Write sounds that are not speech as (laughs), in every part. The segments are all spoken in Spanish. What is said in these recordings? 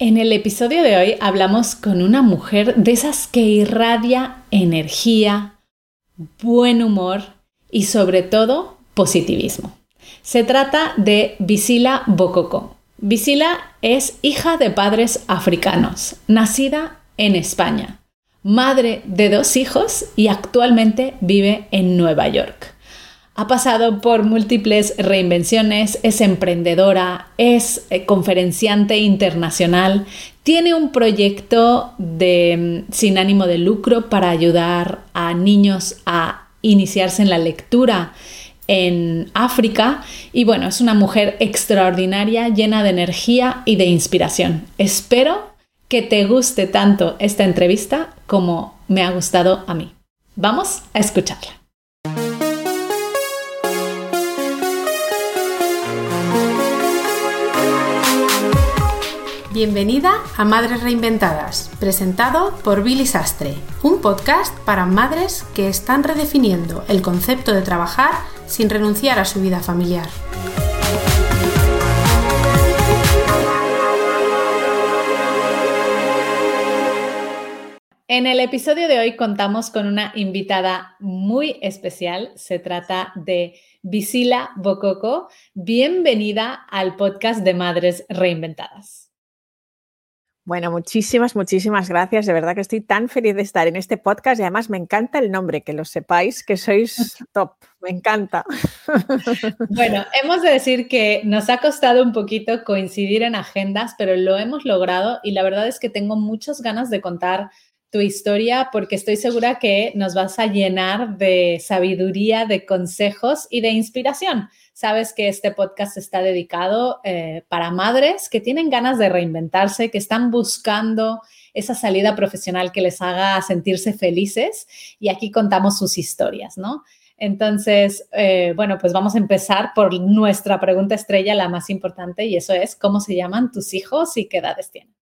En el episodio de hoy hablamos con una mujer de esas que irradia energía, buen humor y sobre todo positivismo. Se trata de Visila Bokoko. Visila es hija de padres africanos, nacida en España, madre de dos hijos y actualmente vive en Nueva York. Ha pasado por múltiples reinvenciones, es emprendedora, es eh, conferenciante internacional, tiene un proyecto de, mm, sin ánimo de lucro para ayudar a niños a iniciarse en la lectura en África y bueno, es una mujer extraordinaria, llena de energía y de inspiración. Espero que te guste tanto esta entrevista como me ha gustado a mí. Vamos a escucharla. Bienvenida a Madres Reinventadas, presentado por Billy Sastre, un podcast para madres que están redefiniendo el concepto de trabajar sin renunciar a su vida familiar. En el episodio de hoy contamos con una invitada muy especial. Se trata de Visila Bokoko. Bienvenida al podcast de Madres Reinventadas. Bueno, muchísimas, muchísimas gracias. De verdad que estoy tan feliz de estar en este podcast y además me encanta el nombre, que lo sepáis, que sois (laughs) top. Me encanta. (laughs) Bueno, hemos de decir que nos ha costado un poquito coincidir en agendas, pero lo hemos logrado y la verdad es que tengo muchas ganas de contar tu historia porque estoy segura que nos vas a llenar de sabiduría, de consejos y de inspiración Sabes que este podcast está dedicado eh, para madres que tienen ganas de reinventarse, que están buscando esa salida profesional que les haga sentirse felices y aquí contamos sus historias, ¿no? Entonces, eh, bueno, pues vamos a empezar por nuestra pregunta estrella, la más importante, y eso es, ¿cómo se llaman tus hijos y qué edades tienen?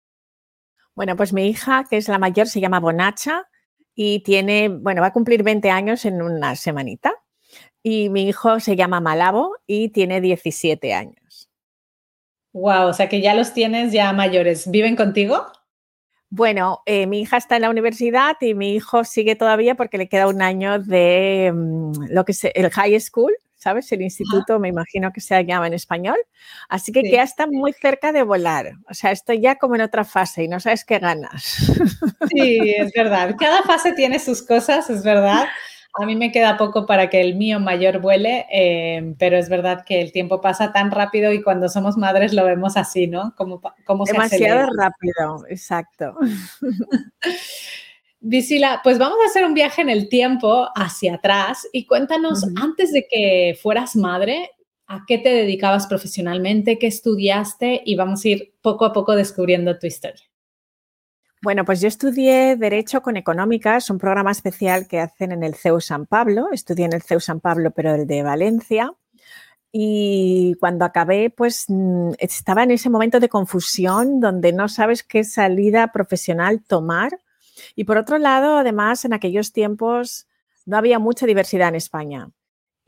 Bueno, pues mi hija, que es la mayor, se llama Bonacha y tiene, bueno, va a cumplir 20 años en una semanita. Y mi hijo se llama Malabo y tiene 17 años. Wow, o sea que ya los tienes ya mayores. ¿Viven contigo? Bueno, eh, mi hija está en la universidad y mi hijo sigue todavía porque le queda un año de mm, lo que es el high school, ¿sabes? El instituto, me imagino que se llama en español. Así que ya está muy cerca de volar. O sea, estoy ya como en otra fase y no sabes qué ganas. (laughs) Sí, es verdad. Cada fase tiene sus cosas, es verdad. A mí me queda poco para que el mío mayor vuele, eh, pero es verdad que el tiempo pasa tan rápido y cuando somos madres lo vemos así, ¿no? Como, como Demasiado rápido, exacto. (laughs) Visila, pues vamos a hacer un viaje en el tiempo hacia atrás y cuéntanos, antes de que fueras madre, ¿a qué te dedicabas profesionalmente? ¿Qué estudiaste? Y vamos a ir poco a poco descubriendo tu historia. Bueno, pues yo estudié Derecho con Económicas, un programa especial que hacen en el CEU San Pablo. Estudié en el CEU San Pablo, pero el de Valencia. Y cuando acabé, pues mm, estaba en ese momento de confusión donde no sabes qué salida profesional tomar. Y por otro lado, además, en aquellos tiempos no había mucha diversidad en España.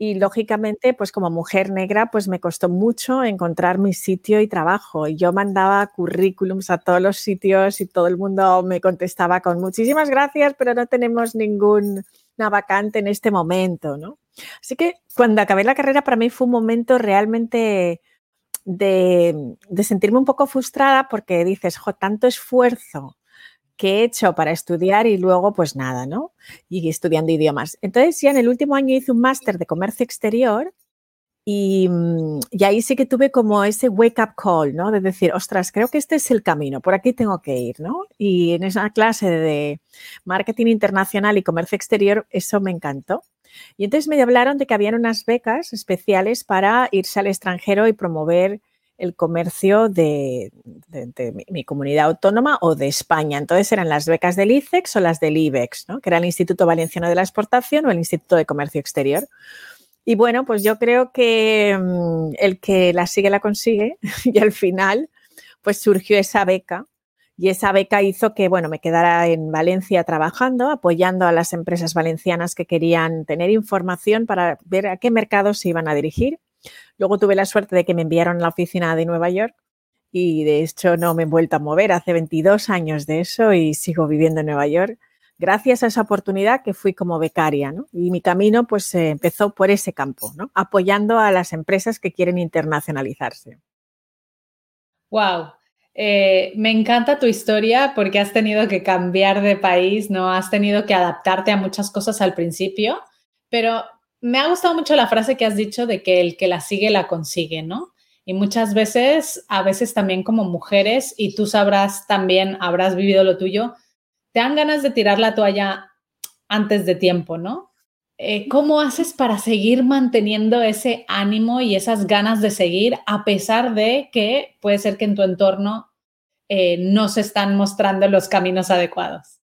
Y lógicamente, pues como mujer negra, pues me costó mucho encontrar mi sitio y trabajo. Yo mandaba currículums a todos los sitios y todo el mundo me contestaba con muchísimas gracias, pero no tenemos ninguna vacante en este momento, ¿no? Así que cuando acabé la carrera para mí fue un momento realmente de, de sentirme un poco frustrada porque dices, jo, tanto esfuerzo que he hecho para estudiar y luego pues nada, ¿no? Y estudiando idiomas. Entonces ya en el último año hice un máster de comercio exterior y, mm, y, ahí sí que tuve como ese wake up call, ¿no? De decir, ostras, creo que este es el camino, por aquí tengo que ir, ¿no? Y en esa clase de marketing internacional y comercio exterior, eso me encantó. Y entonces me hablaron de que habían unas becas especiales para irse al extranjero y promover el comercio de, mi, comunidad autónoma o de España. Entonces eran las becas del ICEX o las del IBEX, que era el Instituto Valenciano de la Exportación o el Instituto de Comercio Exterior. Y bueno, pues yo creo que mm, el que la sigue la consigue (laughs) y al final pues surgió esa beca y esa beca hizo que, bueno, me quedara en Valencia trabajando, apoyando a las empresas valencianas que querían tener información para ver a qué mercados se iban a dirigir. Luego tuve la suerte de que me enviaron a la oficina de Nueva York y de hecho no me he vuelto a mover. Hace 22 años de eso y sigo viviendo en Nueva York gracias a esa oportunidad que fui como becaria. Y mi camino pues empezó por ese campo, ¿no? apoyando a las empresas que quieren internacionalizarse. Wow, eh, me encanta tu historia porque has tenido que cambiar de país, ¿no? Has tenido que adaptarte a muchas cosas al principio, pero me ha gustado mucho la frase que has dicho de que el que la sigue la consigue, ¿no? Y muchas veces, a veces también como mujeres, y tú sabrás también, habrás vivido lo tuyo, te dan ganas de tirar la toalla antes de tiempo, ¿no? Eh, ¿cómo haces para seguir manteniendo ese ánimo y esas ganas de seguir a pesar de que puede ser que en tu entorno eh, no se están mostrando los caminos adecuados?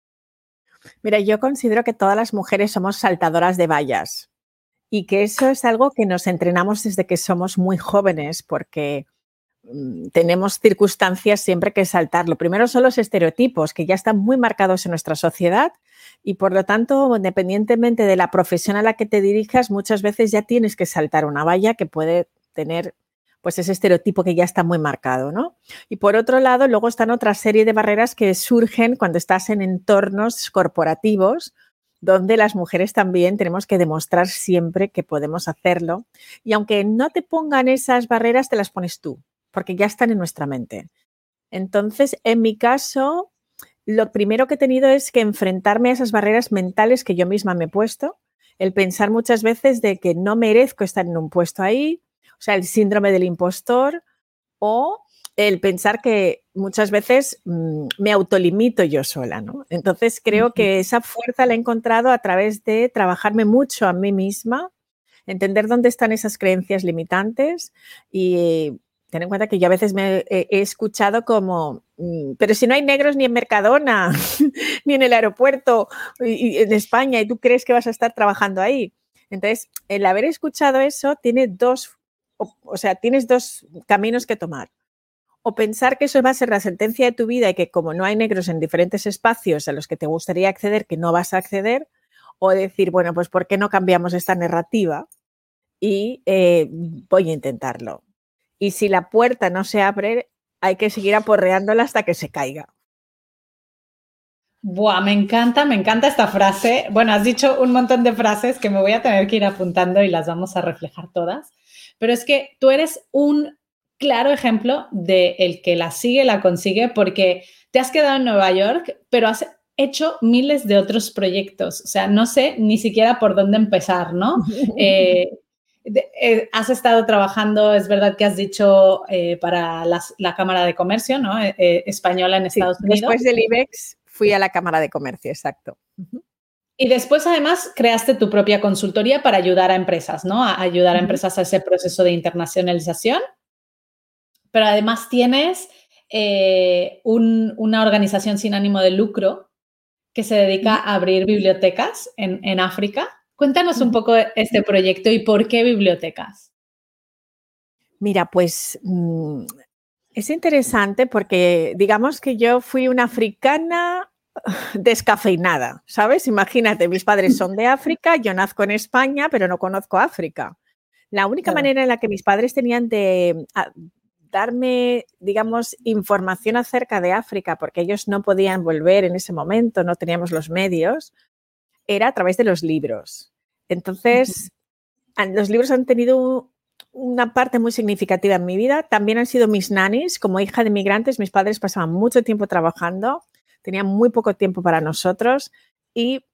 Mira, yo considero que todas las mujeres somos saltadoras de vallas y que eso es algo que nos entrenamos desde que somos muy jóvenes porque mm, tenemos circunstancias siempre que saltar. Lo primero son los estereotipos que ya están muy marcados en nuestra sociedad y por lo tanto, independientemente de la profesión a la que te dirijas, muchas veces ya tienes que saltar una valla que puede tener pues ese estereotipo que ya está muy marcado, ¿no? Y por otro lado, luego están otra serie de barreras que surgen cuando estás en entornos corporativos donde las mujeres también tenemos que demostrar siempre que podemos hacerlo. Y aunque no te pongan esas barreras, te las pones tú, porque ya están en nuestra mente. Entonces, en mi caso, lo primero que he tenido es que enfrentarme a esas barreras mentales que yo misma me he puesto, el pensar muchas veces de que no merezco estar en un puesto ahí, o sea, el síndrome del impostor o el pensar que muchas veces mm, me autolimito yo sola, ¿no? Entonces creo que esa fuerza la he encontrado a través de trabajarme mucho a mí misma, entender dónde están esas creencias limitantes y ten en cuenta que yo a veces me he, escuchado como, mm, pero si no hay negros ni en Mercadona, (laughs) ni en el aeropuerto y, en España, y tú crees que vas a estar trabajando ahí. Entonces, el haber escuchado eso tiene dos, o, sea, tienes dos caminos que tomar. O pensar que eso va a ser la sentencia de tu vida y que como no hay negros en diferentes espacios a los que te gustaría acceder, que no vas a acceder, o decir, bueno, pues ¿por qué no cambiamos esta narrativa? Y eh, voy a intentarlo y si la puerta no se abre, hay que seguir aporreándola hasta que se caiga. Buah, me encanta, me encanta esta frase. Bueno, has dicho un montón de frases que me voy a tener que ir apuntando y las vamos a reflejar todas. Pero es que tú eres un claro ejemplo de el que la sigue, la consigue, porque te has quedado en Nueva York, pero has hecho miles de otros proyectos. O sea, no sé ni siquiera por dónde empezar, ¿no? (laughs) Eh, eh, has estado trabajando, es verdad que has dicho, eh, para la Cámara de Comercio ¿no? Española en Estados Unidos. Después del IBEX fui a la Cámara de Comercio, exacto. Y después, además, creaste tu propia consultoría para ayudar a empresas, ¿no? A ayudar a empresas a ese proceso de internacionalización. Pero además tienes una organización sin ánimo de lucro que se dedica a abrir bibliotecas en, en África Cuéntanos un poco este proyecto y por qué bibliotecas. Mira, pues mm, es interesante porque digamos que yo fui una africana descafeinada, ¿sabes? Imagínate, mis padres son de África, yo nazco en España, pero no conozco África. La única manera en la que mis padres tenían de ah, darme, digamos, información acerca de África, porque ellos no podían volver en ese momento, no teníamos los medios, era a través de los libros. Entonces, los libros han tenido una parte muy significativa en mi vida. También han sido mis nannies. Como hija de migrantes, mis padres pasaban mucho tiempo trabajando, tenían muy poco tiempo para nosotros y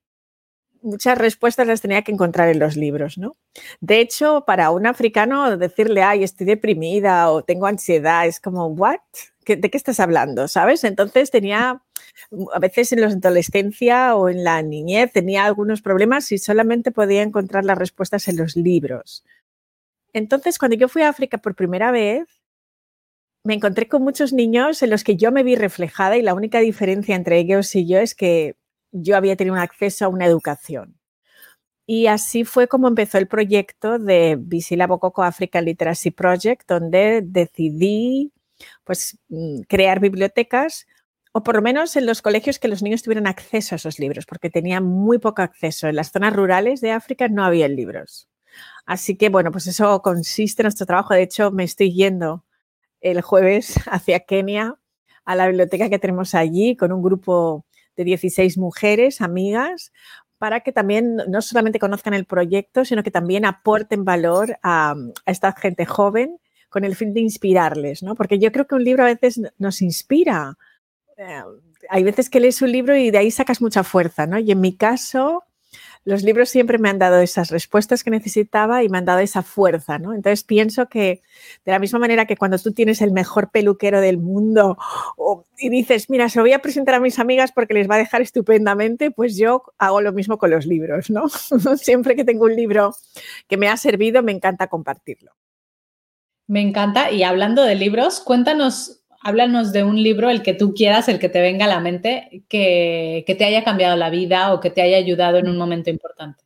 muchas respuestas las tenía que encontrar en los libros, ¿no? De hecho, para un africano decirle, ay, estoy deprimida o tengo ansiedad, es como, ¿what? ¿De qué estás hablando? ¿Sabes? Entonces tenía, a veces en la adolescencia o en la niñez tenía algunos problemas y solamente podía encontrar las respuestas en los libros. Entonces, cuando yo fui a África por primera vez, me encontré con muchos niños en los que yo me vi reflejada y la única diferencia entre ellos y yo es que yo había tenido un acceso a una educación. Y así fue como empezó el proyecto de Visila Bococo African Literacy Project, donde decidí pues, mm, crear bibliotecas, o por lo menos en los colegios que los niños tuvieran acceso a esos libros, porque tenían muy poco acceso. En las zonas rurales de África no había libros. Así que, bueno, pues eso consiste en nuestro trabajo. De hecho, me estoy yendo el jueves (laughs) hacia Kenia, a la biblioteca que tenemos allí, con un grupo de 16 mujeres, amigas, para que también no solamente conozcan el proyecto, sino que también aporten valor a, esta gente joven con el fin de inspirarles, ¿no? Porque yo creo que un libro a veces nos inspira. Eh, hay veces que lees un libro y de ahí sacas mucha fuerza, ¿no? Y en mi caso, los libros siempre me han dado esas respuestas que necesitaba y me han dado esa fuerza, ¿no? Entonces pienso que de la misma manera que cuando tú tienes el mejor peluquero del mundo y dices, mira, se lo voy a presentar a mis amigas porque les va a dejar estupendamente, pues yo hago lo mismo con los libros, ¿no? (laughs) siempre que tengo un libro que me ha servido, me encanta compartirlo. Me encanta. Y hablando de libros, cuéntanos háblanos de un libro, el que tú quieras, el que te venga a la mente, que, te haya cambiado la vida o que te haya ayudado en un momento importante.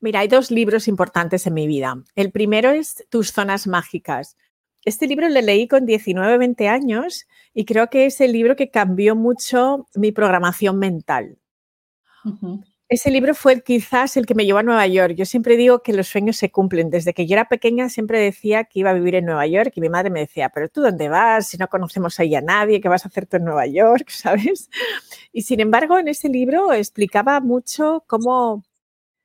Mira, hay dos libros importantes en mi vida. El primero es Tus zonas mágicas. Este libro lo leí con 19, 20 años y creo que es el libro que cambió mucho mi programación mental. Ese libro fue quizás el que me llevó a Nueva York. Yo siempre digo que los sueños se cumplen. Desde que yo era pequeña siempre decía que iba a vivir en Nueva York y mi madre me decía, pero tú dónde vas si no conocemos ahí a nadie, ¿qué vas a hacer tú en Nueva York? (laughs) ¿Sabes? Y sin embargo, en ese libro explicaba mucho cómo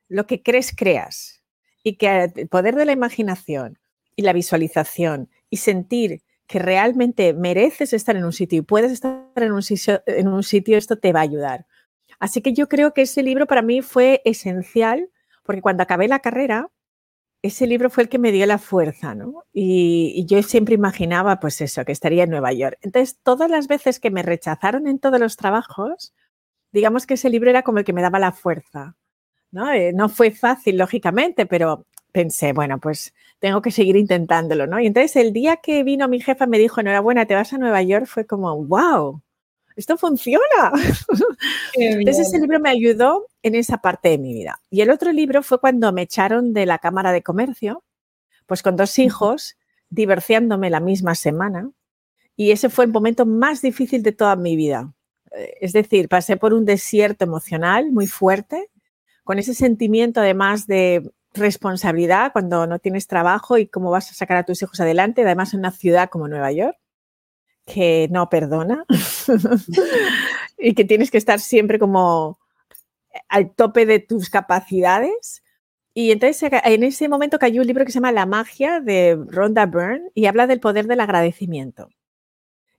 lo que crees, creas. Y que el poder de la imaginación y la visualización y sentir que realmente mereces estar en un sitio y puedes estar en un sitio, en un sitio esto te va a ayudar. Así que yo creo que ese libro para mí fue esencial, porque cuando acabé la carrera, ese libro fue el que me dio la fuerza, ¿no? Y, yo siempre imaginaba, pues eso, que estaría en Nueva York. Entonces, todas las veces que me rechazaron en todos los trabajos, digamos que ese libro era como el que me daba la fuerza, ¿no? Eh, no fue fácil, lógicamente, pero pensé, bueno, pues tengo que seguir intentándolo, ¿no? Y entonces el día que vino mi jefa me dijo, enhorabuena, te vas a Nueva York, fue como, wow, esto funciona. (laughs) Entonces ese libro me ayudó en esa parte de mi vida. Y el otro libro fue cuando me echaron de la Cámara de Comercio, pues con dos hijos, divorciándome la misma semana. Y ese fue el momento más difícil de toda mi vida. Eh, es decir, pasé por un desierto emocional muy fuerte, con ese sentimiento además de responsabilidad cuando no tienes trabajo y cómo vas a sacar a tus hijos adelante, además en una ciudad como Nueva York que no perdona (laughs) y que tienes que estar siempre como al tope de tus capacidades. Y entonces en ese momento cayó un libro que se llama La magia de Rhonda Byrne y habla del poder del agradecimiento.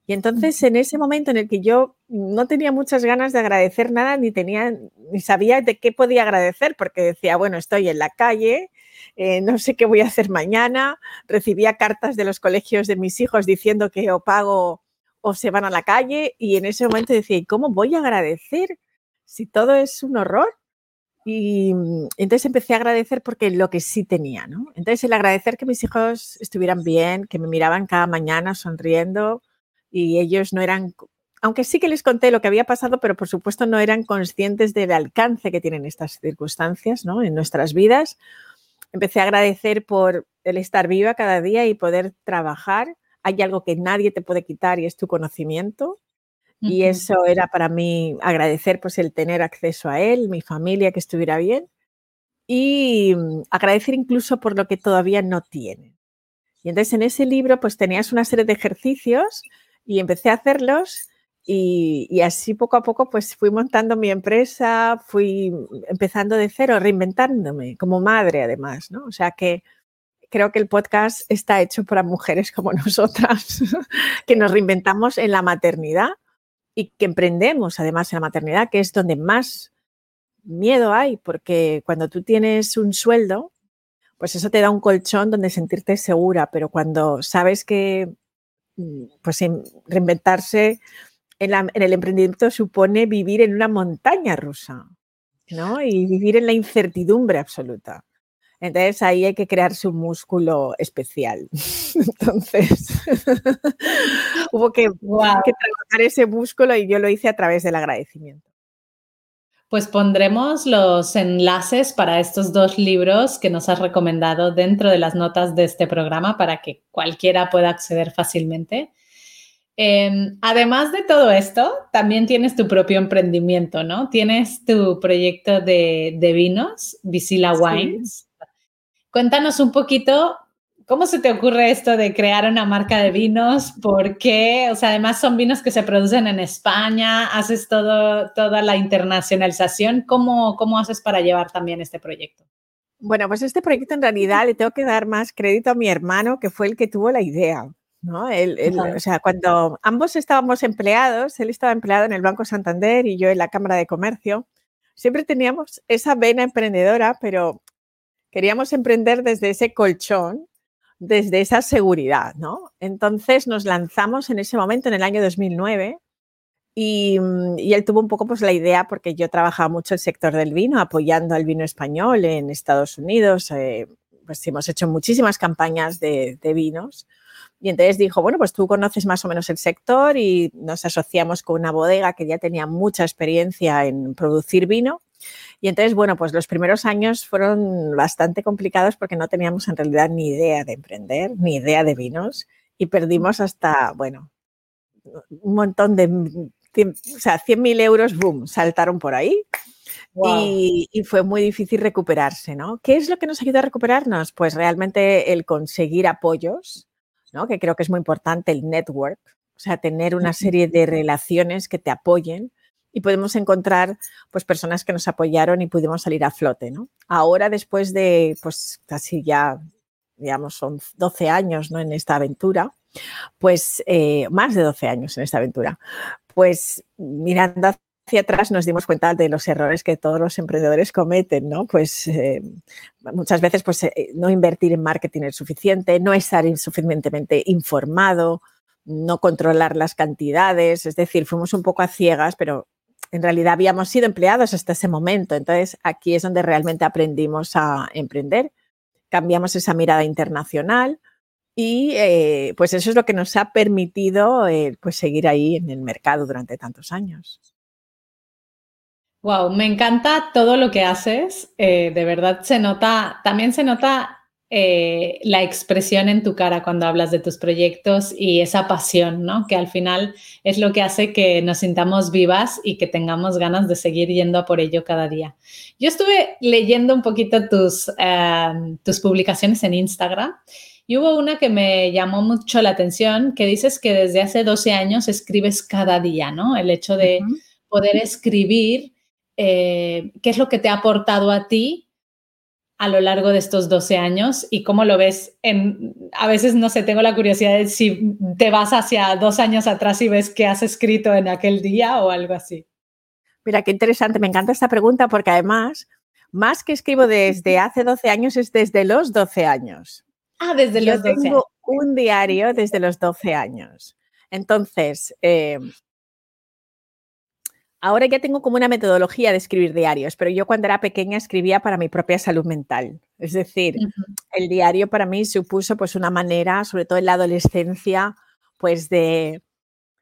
Y entonces en ese momento en el que yo no tenía muchas ganas de agradecer nada, ni tenía, ni sabía de qué podía agradecer, porque decía, bueno, estoy en la calle, eh, no sé qué voy a hacer mañana, recibía cartas de los colegios de mis hijos diciendo que o pago o se van a la calle y en ese momento decía, ¿cómo voy a agradecer si todo es un horror? Y mm, entonces empecé a agradecer porque lo que sí tenía. Entonces el agradecer que mis hijos estuvieran bien, que me miraban cada mañana sonriendo y ellos no eran, aunque sí que les conté lo que había pasado, pero por supuesto no eran conscientes del alcance que tienen estas circunstancias, ¿no? En nuestras vidas empecé a agradecer por el estar viva cada día y poder trabajar. Hay algo que nadie te puede quitar y es tu conocimiento. Y eso era para mí agradecer pues el tener acceso a él, mi familia que estuviera bien y mm, agradecer incluso por lo que todavía no tienen. Y entonces en ese libro pues tenías una serie de ejercicios y empecé a hacerlos y, así poco a poco pues fui montando mi empresa, fui empezando de cero, reinventándome como madre además, ¿no? O sea que creo que el podcast está hecho para mujeres como (laughs) nosotras, que nos reinventamos en la maternidad y que emprendemos además en la maternidad, que es donde más miedo hay, porque cuando tú tienes un sueldo, pues eso te da un colchón donde sentirte segura, pero cuando sabes que mm, pues reinventarse en, el emprendimiento supone vivir en una montaña rusa, ¿no? Y vivir en la incertidumbre absoluta. Entonces ahí hay que crearse un músculo especial. (laughs) Entonces (laughs) hubo que, que trabajar ese músculo y yo lo hice a través del agradecimiento. Pues pondremos los enlaces para estos dos libros que nos has recomendado dentro de las notas de este programa para que cualquiera pueda acceder fácilmente. Em, además de todo esto, también tienes tu propio emprendimiento, ¿no? Tienes tu proyecto de, vinos, Visila Wines. Cuéntanos un poquito ¿Cómo se te ocurre esto de crear una marca de vinos? ¿Por qué? O sea, además son vinos que se producen en España, haces todo, toda la internacionalización. ¿Cómo, ¿Cómo haces para llevar también este proyecto? Bueno, pues este proyecto en realidad le tengo que dar más crédito a mi hermano, que fue el que tuvo la idea. ¿No? o sea, cuando ambos estábamos empleados, él estaba empleado en el Banco Santander y yo en la Cámara de Comercio, siempre teníamos esa vena emprendedora, pero queríamos emprender desde ese colchón, desde esa seguridad, ¿no? Entonces nos lanzamos en ese momento, en el año 2009, y, él tuvo un poco pues la idea, porque yo trabajaba mucho el sector del vino, apoyando al vino español en Estados Unidos, eh, pues hemos hecho muchísimas campañas de, de vinos. Y entonces dijo, bueno, pues tú conoces más o menos el sector y nos asociamos con una bodega que ya tenía mucha experiencia en producir vino. Y entonces, bueno, pues los primeros años fueron bastante complicados porque no teníamos en realidad ni idea de emprender, ni idea de vinos y perdimos hasta, bueno, un montón de, o sea, 100.000 euros, boom, saltaron por ahí. Y, y, fue muy difícil recuperarse, ¿no? ¿Qué es lo que nos ayuda a recuperarnos? Pues realmente el conseguir apoyos, que creo que es muy importante el network, o sea, tener una serie de relaciones que te apoyen y podemos encontrar pues personas que nos apoyaron y pudimos salir a flote, ¿no? Ahora después de pues casi ya digamos son 12 años, ¿no? en esta aventura, pues eh, más de 12 años en esta aventura, pues mirando hacia atrás nos dimos cuenta de los errores que todos los emprendedores cometen, ¿no? Pues eh, muchas veces pues, eh, no invertir en marketing es suficiente, no estar insuficientemente informado, no controlar las cantidades, es decir, fuimos un poco a ciegas, pero en realidad habíamos sido empleados hasta ese momento. Entonces, aquí es donde realmente aprendimos a emprender, cambiamos esa mirada internacional y eh, pues eso es lo que nos ha permitido pues seguir ahí en el mercado durante tantos años. Wow, me encanta todo lo que haces. Eh, de verdad se nota, también se nota eh, la expresión en tu cara cuando hablas de tus proyectos y esa pasión, ¿no? Que al final es lo que hace que nos sintamos vivas y que tengamos ganas de seguir yendo a por ello cada día. Yo estuve leyendo un poquito tus, em, tus publicaciones en Instagram y hubo una que me llamó mucho la atención, que dices que desde hace 12 años escribes cada día, ¿no? El hecho de poder escribir eh, qué es lo que te ha aportado a ti a lo largo de estos 12 años y cómo lo ves. En, a veces, no sé, tengo la curiosidad de si te vas hacia dos años atrás y ves qué has escrito en aquel día o algo así. Mira, qué interesante, me encanta esta pregunta porque además, más que escribo desde hace 12 años, es desde los 12 años. Ah, desde los Yo tengo un diario desde los 12 años. Entonces, eh, Ahora ya tengo como una metodología de escribir diarios, pero yo cuando era pequeña escribía para mi propia salud mental. Es decir, el diario para mí supuso pues una manera, sobre todo en la adolescencia, pues de,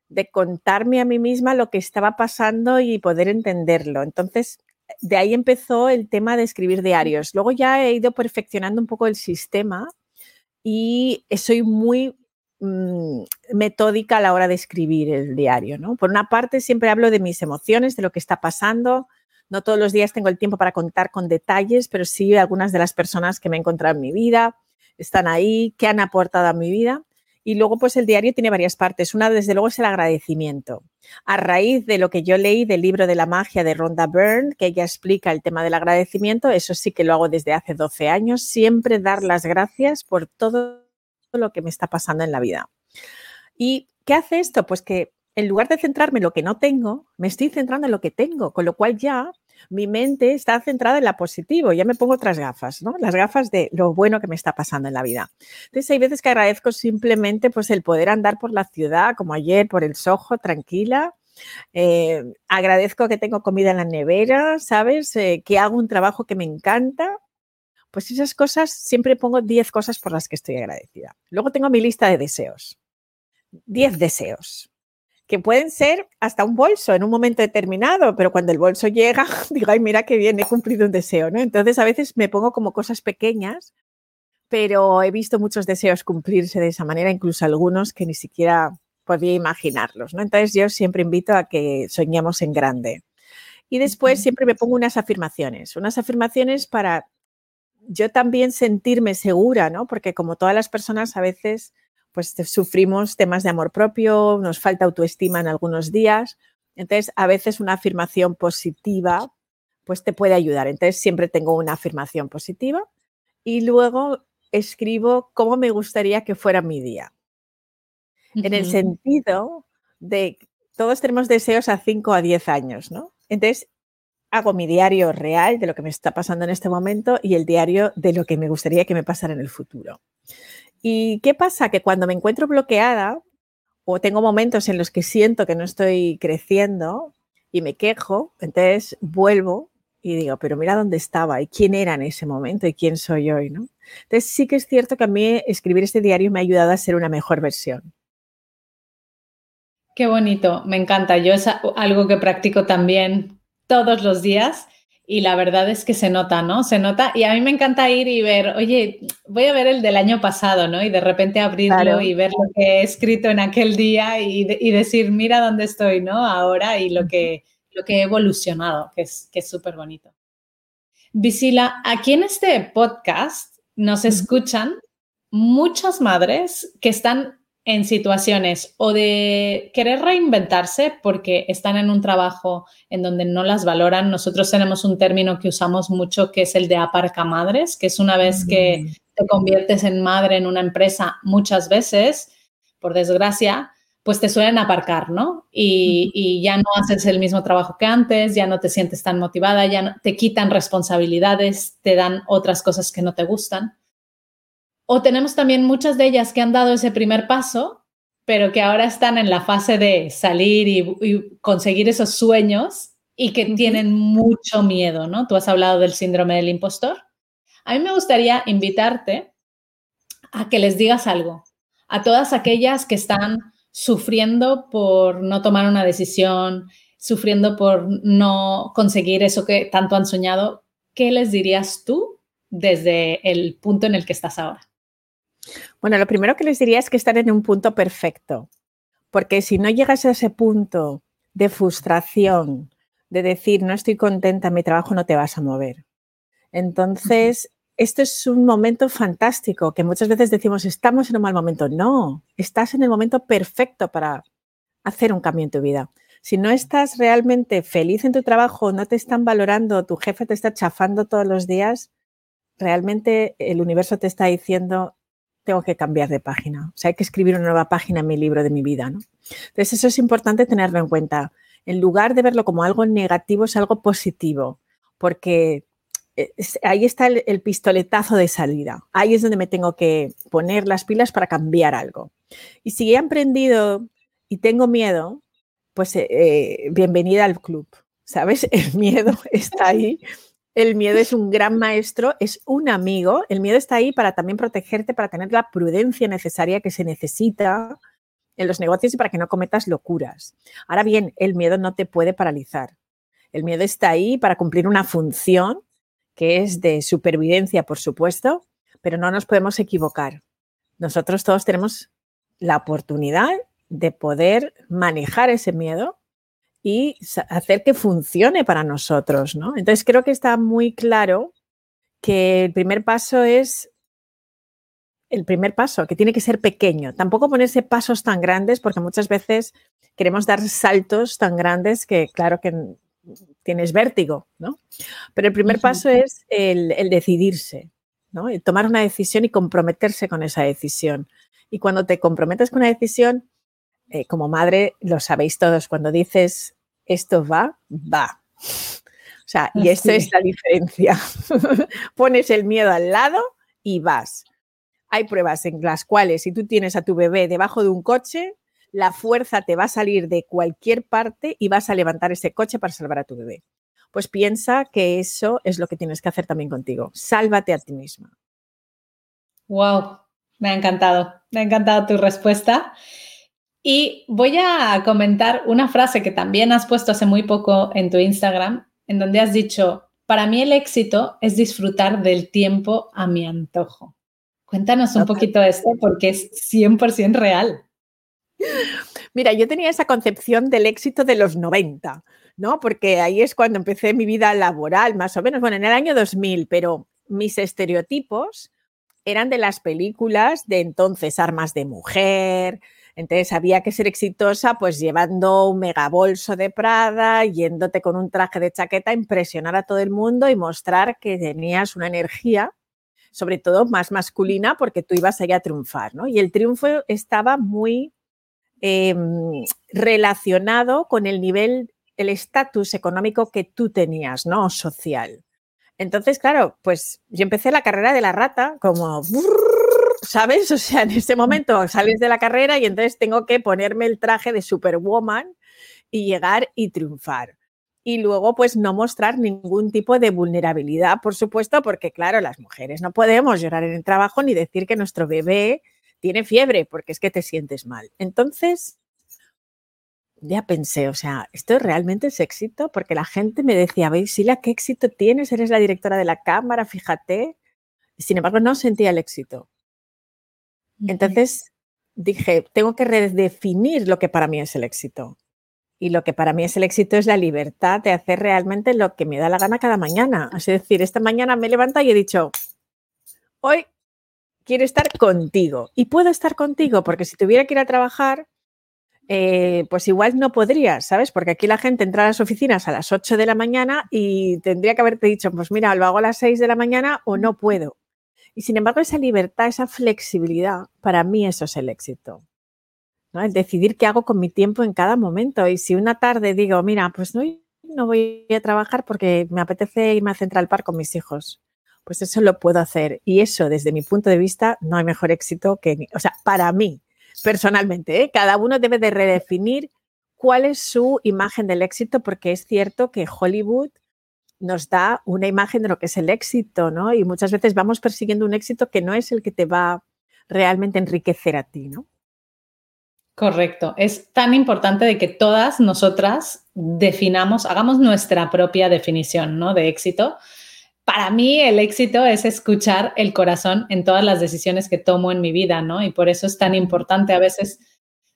de contarme a mí misma lo que estaba pasando y poder entenderlo. Entonces, de ahí empezó el tema de escribir diarios. Luego ya he ido perfeccionando un poco el sistema y soy muy Mm, metódica a la hora de escribir el diario. ¿no? Por una parte, siempre hablo de mis emociones, de lo que está pasando. No todos los días tengo el tiempo para contar con detalles, pero sí algunas de las personas que me he encontrado en mi vida están ahí, que han aportado a mi vida. Y luego, pues el diario tiene varias partes. Una, desde luego, es el agradecimiento. A raíz de lo que yo leí del libro de la magia de Rhonda Byrne, que ella explica el tema del agradecimiento, eso sí que lo hago desde hace 12 años, siempre dar las gracias por todo lo que me está pasando en la vida. ¿Y qué hace esto? Pues que en lugar de centrarme en lo que no tengo, me estoy centrando en lo que tengo, con lo cual ya mi mente está centrada en la positivo, ya me pongo otras gafas, ¿no? Las gafas de lo bueno que me está pasando en la vida. Entonces hay veces que agradezco simplemente pues el poder andar por la ciudad, como ayer por el Soho, tranquila. Eh, agradezco que tengo comida en la nevera, ¿sabes? Eh, que hago un trabajo que me encanta Pues esas cosas, siempre pongo 10 cosas por las que estoy agradecida. Luego tengo mi lista de deseos. 10 deseos que pueden ser hasta un bolso en un momento determinado, pero cuando el bolso llega, (laughs) digo, ay, mira qué bien, he cumplido un deseo, ¿no? Entonces a veces me pongo como cosas pequeñas, pero he visto muchos deseos cumplirse de esa manera, incluso algunos que ni siquiera podía imaginarlos, ¿no? Entonces yo siempre invito a que soñemos en grande. Y después siempre me pongo unas afirmaciones, unas afirmaciones para yo también sentirme segura, ¿no? Porque como todas las personas a veces pues sufrimos temas de amor propio, nos falta autoestima en algunos días. Entonces, a veces una afirmación positiva pues te puede ayudar. Entonces, siempre tengo una afirmación positiva y luego escribo cómo me gustaría que fuera mi día. En el sentido de todos tenemos deseos a 5 a 10 años, ¿no? Entonces, hago mi diario real de lo que me está pasando en este momento y el diario de lo que me gustaría que me pasara en el futuro. ¿Y qué pasa? Que cuando me encuentro bloqueada o tengo momentos en los que siento que no estoy creciendo y me quejo, entonces vuelvo y digo, pero mira dónde estaba y quién era en ese momento y quién soy hoy, ¿no? Entonces sí que es cierto que a mí escribir este diario me ha ayudado a ser una mejor versión. Qué bonito, me encanta. Yo es algo que practico también todos los días y la verdad es que se nota, ¿no? Se nota y a mí me encanta ir y ver, oye, voy a ver el del año pasado, ¿no? Y de repente abrirlo y ver lo que he escrito en aquel día y, decir, mira dónde estoy, ¿no? Ahora y lo que, lo que he evolucionado, que es que súper bonito. Visila, aquí en este podcast nos escuchan muchas madres que están en situaciones o de querer reinventarse porque están en un trabajo en donde no las valoran. Nosotros tenemos un término que usamos mucho que es el de aparcamadres, que es una vez que te conviertes en madre en una empresa, muchas veces, por desgracia, pues te suelen aparcar, ¿no? Y, y, ya no haces el mismo trabajo que antes, ya no te sientes tan motivada, ya no, te quitan responsabilidades, te dan otras cosas que no te gustan. O tenemos también muchas de ellas que han dado ese primer paso, pero que ahora están en la fase de salir y, conseguir esos sueños y que tienen mucho miedo, ¿no? Tú has hablado del síndrome del impostor. A mí me gustaría invitarte a que les digas algo a todas aquellas que están sufriendo por no tomar una decisión, sufriendo por no conseguir eso que tanto han soñado. ¿Qué les dirías tú desde el punto en el que estás ahora? Bueno, lo primero que les diría es que están en un punto perfecto, porque si no llegas a ese punto de frustración, de decir, no estoy contenta, mi trabajo no te vas a mover. Entonces, esto es un momento fantástico, que muchas veces decimos, estamos en un mal momento. No, estás en el momento perfecto para hacer un cambio en tu vida. Si no estás realmente feliz en tu trabajo, no te están valorando, tu jefe te está chafando todos los días, realmente el universo te está diciendo, tengo que cambiar de página. O sea, hay que escribir una nueva página en mi libro de mi vida. ¿no? Entonces, eso es importante tenerlo en cuenta. En lugar de verlo como algo negativo, es algo positivo, porque eh, ahí está el, pistoletazo de salida. Ahí es donde me tengo que poner las pilas para cambiar algo. Y si he aprendido y tengo miedo, pues eh, eh, bienvenida al club. ¿Sabes? (laughs) El miedo está ahí el miedo es un gran maestro, es un amigo. El miedo está ahí para también protegerte, para tener la prudencia necesaria que se necesita en los negocios y para que no cometas locuras. Ahora bien, el miedo no te puede paralizar. El miedo está ahí para cumplir una función que es de supervivencia, por supuesto, pero no nos podemos equivocar. Nosotros todos tenemos la oportunidad de poder manejar ese miedo y hacer que funcione para nosotros, ¿no? Entonces creo que está muy claro que el primer paso es el primer paso, que tiene que ser pequeño. Tampoco ponerse pasos tan grandes, porque muchas veces queremos dar saltos tan grandes que, claro, que tienes vértigo, ¿no? Pero el primer paso es el, decidirse, ¿no? tomar una decisión y comprometerse con esa decisión. Y cuando te comprometes con una decisión, eh, como madre, lo sabéis todos, cuando dices esto va, va. O sea, y esta es la diferencia. (laughs) Pones el miedo al lado y vas. Hay pruebas en las cuales si tú tienes a tu bebé debajo de un coche, la fuerza te va a salir de cualquier parte y vas a levantar ese coche para salvar a tu bebé. pues piensa que eso es lo que tienes que hacer también contigo. Sálvate a ti misma. Wow, me ha encantado, me ha encantado tu respuesta. Y voy a comentar una frase que también has puesto hace muy poco en tu Instagram, en donde has dicho, para mí el éxito es disfrutar del tiempo a mi antojo. Cuéntanos un poquito esto porque es 100% real. Mira, yo tenía esa concepción del éxito de los 90, ¿no? Porque ahí es cuando empecé mi vida laboral, más o menos, bueno, en el año 2000, pero mis estereotipos eran de las películas de entonces, Armas de Mujer. Entonces había que ser exitosa pues llevando un megabolso de Prada, yéndote con un traje de chaqueta, impresionar a todo el mundo y mostrar que tenías una energía sobre todo más masculina, porque tú ibas allá a triunfar, ¿no? Y el triunfo estaba muy em, relacionado con el nivel, el estatus económico que tú tenías, ¿no? Social. Entonces, claro, pues yo empecé la carrera de la rata como, ¿sabes? O sea, en ese momento sales de la carrera y entonces tengo que ponerme el traje de Superwoman y llegar y triunfar y luego pues no mostrar ningún tipo de vulnerabilidad, por supuesto, porque claro, las mujeres no podemos llorar en el trabajo ni decir que nuestro bebé tiene fiebre, porque es que te sientes mal. Entonces, ya pensé, o sea, ¿esto realmente es éxito? Porque la gente me decía, veis, Sila, ¿qué éxito tienes? Eres la directora de la cámara, fíjate. Sin embargo, no sentía el éxito. Entonces dije, tengo que redefinir lo que para mí es el éxito. Y lo que para mí es el éxito es la libertad de hacer realmente lo que me da la gana cada mañana. Es decir, esta mañana me he levantado y he dicho, hoy quiero estar contigo. Y puedo estar contigo porque si tuviera que ir a trabajar, eh, pues igual no podría, ¿sabes? Porque aquí la gente entra a las oficinas a las 8 de la mañana y tendría que haberte dicho, pues mira, lo hago a las 6 de la mañana o no puedo. Y sin embargo, esa libertad, esa flexibilidad, para mí eso es el éxito. El decidir qué hago con mi tiempo en cada momento. Y si una tarde digo, mira, pues no, no voy a trabajar porque me apetece irme a Central Park con mis hijos, pues eso lo puedo hacer. Y eso, desde mi punto de vista, no hay mejor éxito que, o sea, para mí, personalmente, ¿eh? cada uno debe de redefinir cuál es su imagen del éxito, porque es cierto que Hollywood nos da una imagen de lo que es el éxito, ¿no? Y muchas veces vamos persiguiendo un éxito que no es el que te va realmente a enriquecer a ti, ¿no? Correcto. Es tan importante de que todas nosotras definamos, hagamos nuestra propia definición ¿no? de éxito. Para mí el éxito es escuchar el corazón en todas las decisiones que tomo en mi vida, ¿no? Y por eso es tan importante a veces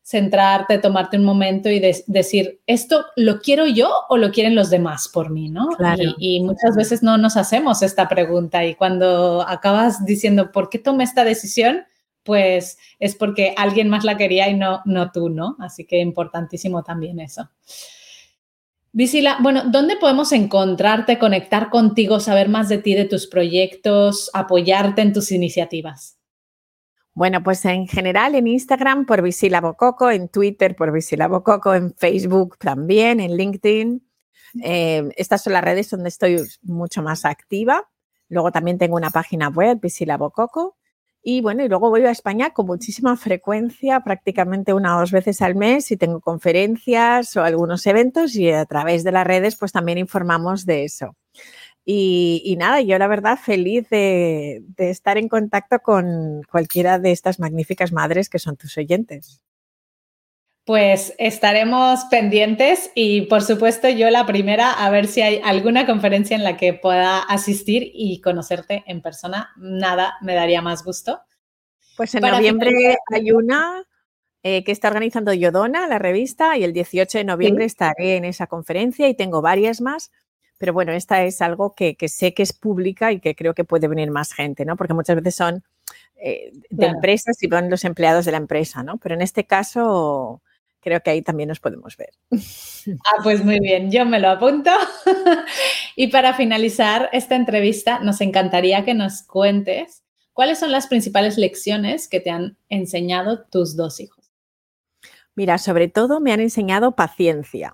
centrarte, tomarte un momento y decir, ¿esto lo quiero yo o lo quieren los demás por mí, ¿no? Y, y, muchas veces no nos hacemos esta pregunta y cuando acabas diciendo, ¿por qué tomé esta decisión? pues es porque alguien más la quería y no, no tú, ¿no? Así que importantísimo también eso. Visila, bueno, ¿dónde podemos encontrarte, conectar contigo, saber más de ti, de tus proyectos, apoyarte en tus iniciativas? Bueno, pues en general en Instagram por Visila Bococo, en Twitter por Visila Bococo, en Facebook también, en LinkedIn. Eh, estas son las redes donde estoy mucho más activa. Luego también tengo una página web, Visila Bococo. Y bueno, y luego voy a España con muchísima frecuencia, prácticamente una o dos veces al mes, y tengo conferencias o algunos eventos y a través de las redes pues también informamos de eso. Y, nada, yo la verdad feliz de, de estar en contacto con cualquiera de estas magníficas madres que son tus oyentes. Pues estaremos pendientes y por supuesto yo la primera a ver si hay alguna conferencia en la que pueda asistir y conocerte en persona. Nada me daría más gusto. Pues en noviembre hay una eh, que está organizando Yodona, la revista, y el 18 de noviembre estaré en esa conferencia y tengo varias más. Pero bueno, esta es algo que, sé que es pública y que creo que puede venir más gente, ¿no? Porque muchas veces son eh, de empresas y van los empleados de la empresa, ¿no? Pero en este caso creo que ahí también nos podemos ver. (laughs) Ah, pues muy bien, yo me lo apunto. (laughs) y para finalizar esta entrevista, nos encantaría que nos cuentes cuáles son las principales lecciones que te han enseñado tus dos hijos. Mira, sobre todo me han enseñado paciencia,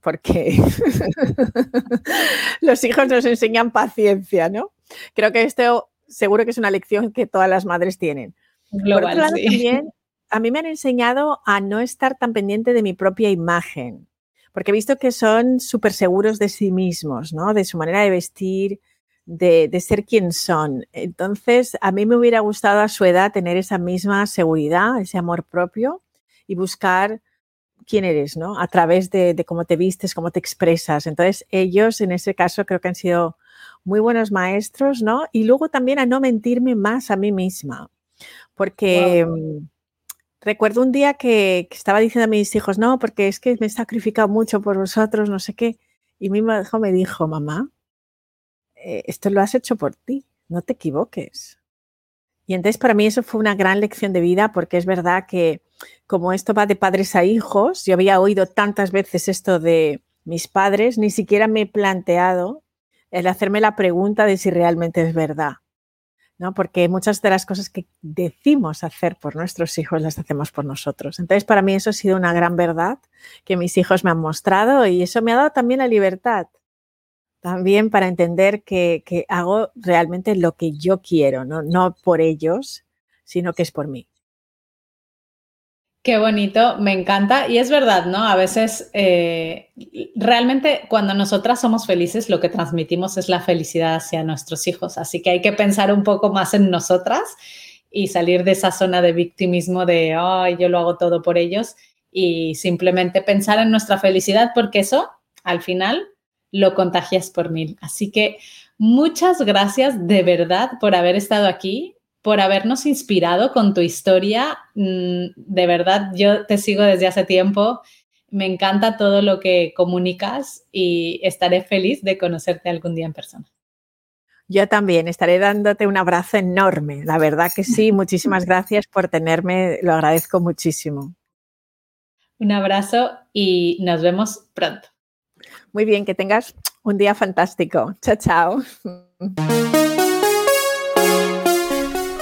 porque (laughs) los hijos nos enseñan paciencia, ¿no? Creo que esto seguro que es una lección que todas las madres tienen. Global, también (laughs) a mí me han enseñado a no estar tan pendiente de mi propia imagen, porque he visto que son súper seguros de sí mismos, ¿no? De su manera de vestir, de, de, ser quien son. Entonces, a mí me hubiera gustado a su edad tener esa misma seguridad, ese amor propio y buscar quién eres, ¿no? A través de, de, cómo te vistes, cómo te expresas. Entonces, ellos en ese caso creo que han sido muy buenos maestros, ¿no? Y luego también a no mentirme más a mí misma, porque wow. recuerdo un día que, que, estaba diciendo a mis hijos, no, porque es que me he sacrificado mucho por vosotros, no sé qué, y mi hijo me dijo, mamá, eh, esto lo has hecho por ti, no te equivoques. Y entonces para mí eso fue una gran lección de vida porque es verdad que como esto va de padres a hijos, yo había oído tantas veces esto de mis padres, ni siquiera me he planteado el hacerme la pregunta de si realmente es verdad. ¿no? Porque muchas de las cosas que decimos hacer por nuestros hijos las hacemos por nosotros. Entonces, para mí eso ha sido una gran verdad que mis hijos me han mostrado y eso me ha dado también la libertad también para entender que, hago realmente lo que yo quiero, ¿no? no por ellos, sino que es por mí. Qué bonito, me encanta. Y es verdad, ¿no? A veces, eh, realmente cuando nosotras somos felices, lo que transmitimos es la felicidad hacia nuestros hijos. Así que hay que pensar un poco más en nosotras y salir de esa zona de victimismo de, ay, yo lo hago todo por ellos y simplemente pensar en nuestra felicidad, porque eso, al final, lo contagias por mil. Así que muchas gracias de verdad por haber estado aquí, por habernos inspirado con tu historia. Mm, de verdad, yo te sigo desde hace tiempo. Me encanta todo lo que comunicas y estaré feliz de conocerte algún día en persona. Yo también estaré dándote un abrazo enorme. La verdad que sí, (laughs) muchísimas gracias por tenerme, lo agradezco muchísimo. Un abrazo y nos vemos pronto. Muy bien, que tengas un día fantástico. Chao, chao. (laughs)